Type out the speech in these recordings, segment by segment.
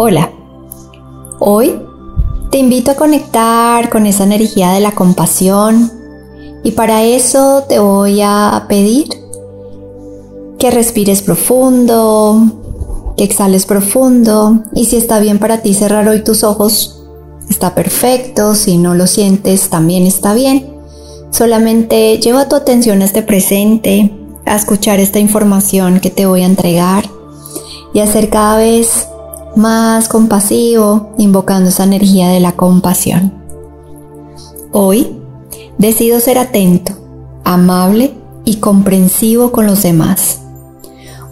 Hola, hoy te invito a conectar con esa energía de la compasión y para eso te voy a pedir que respires profundo, que exhales profundo y si está bien para ti cerrar hoy tus ojos, está perfecto, si no lo sientes también está bien. Solamente lleva tu atención a este presente, a escuchar esta información que te voy a entregar y a cada vez más compasivo, invocando esa energía de la compasión. Hoy decido ser atento, amable y comprensivo con los demás.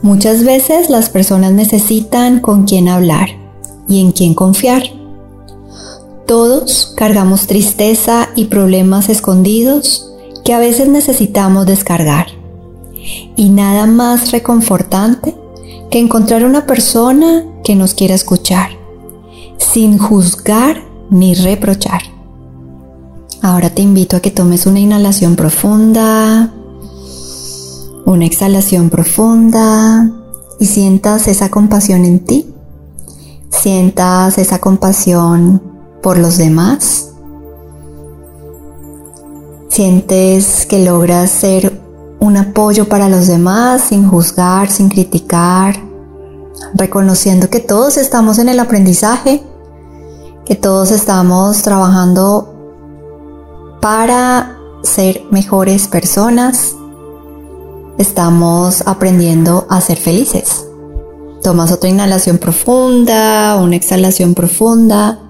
Muchas veces las personas necesitan con quién hablar y en quién confiar. Todos cargamos tristeza y problemas escondidos que a veces necesitamos descargar. Y nada más reconfortante que encontrar una persona que nos quiera escuchar, sin juzgar ni reprochar. Ahora te invito a que tomes una inhalación profunda, una exhalación profunda y sientas esa compasión en ti. Sientas esa compasión por los demás. Sientes que logras ser un apoyo para los demás sin juzgar, sin criticar, reconociendo que todos estamos en el aprendizaje, que todos estamos trabajando para ser mejores personas, estamos aprendiendo a ser felices. Tomas otra inhalación profunda, una exhalación profunda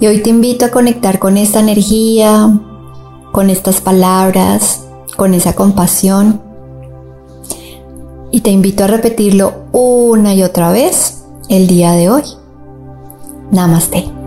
y hoy te invito a conectar con esta energía, con estas palabras, con esa compasión. Y te invito a repetirlo una y otra vez el día de hoy. Namaste.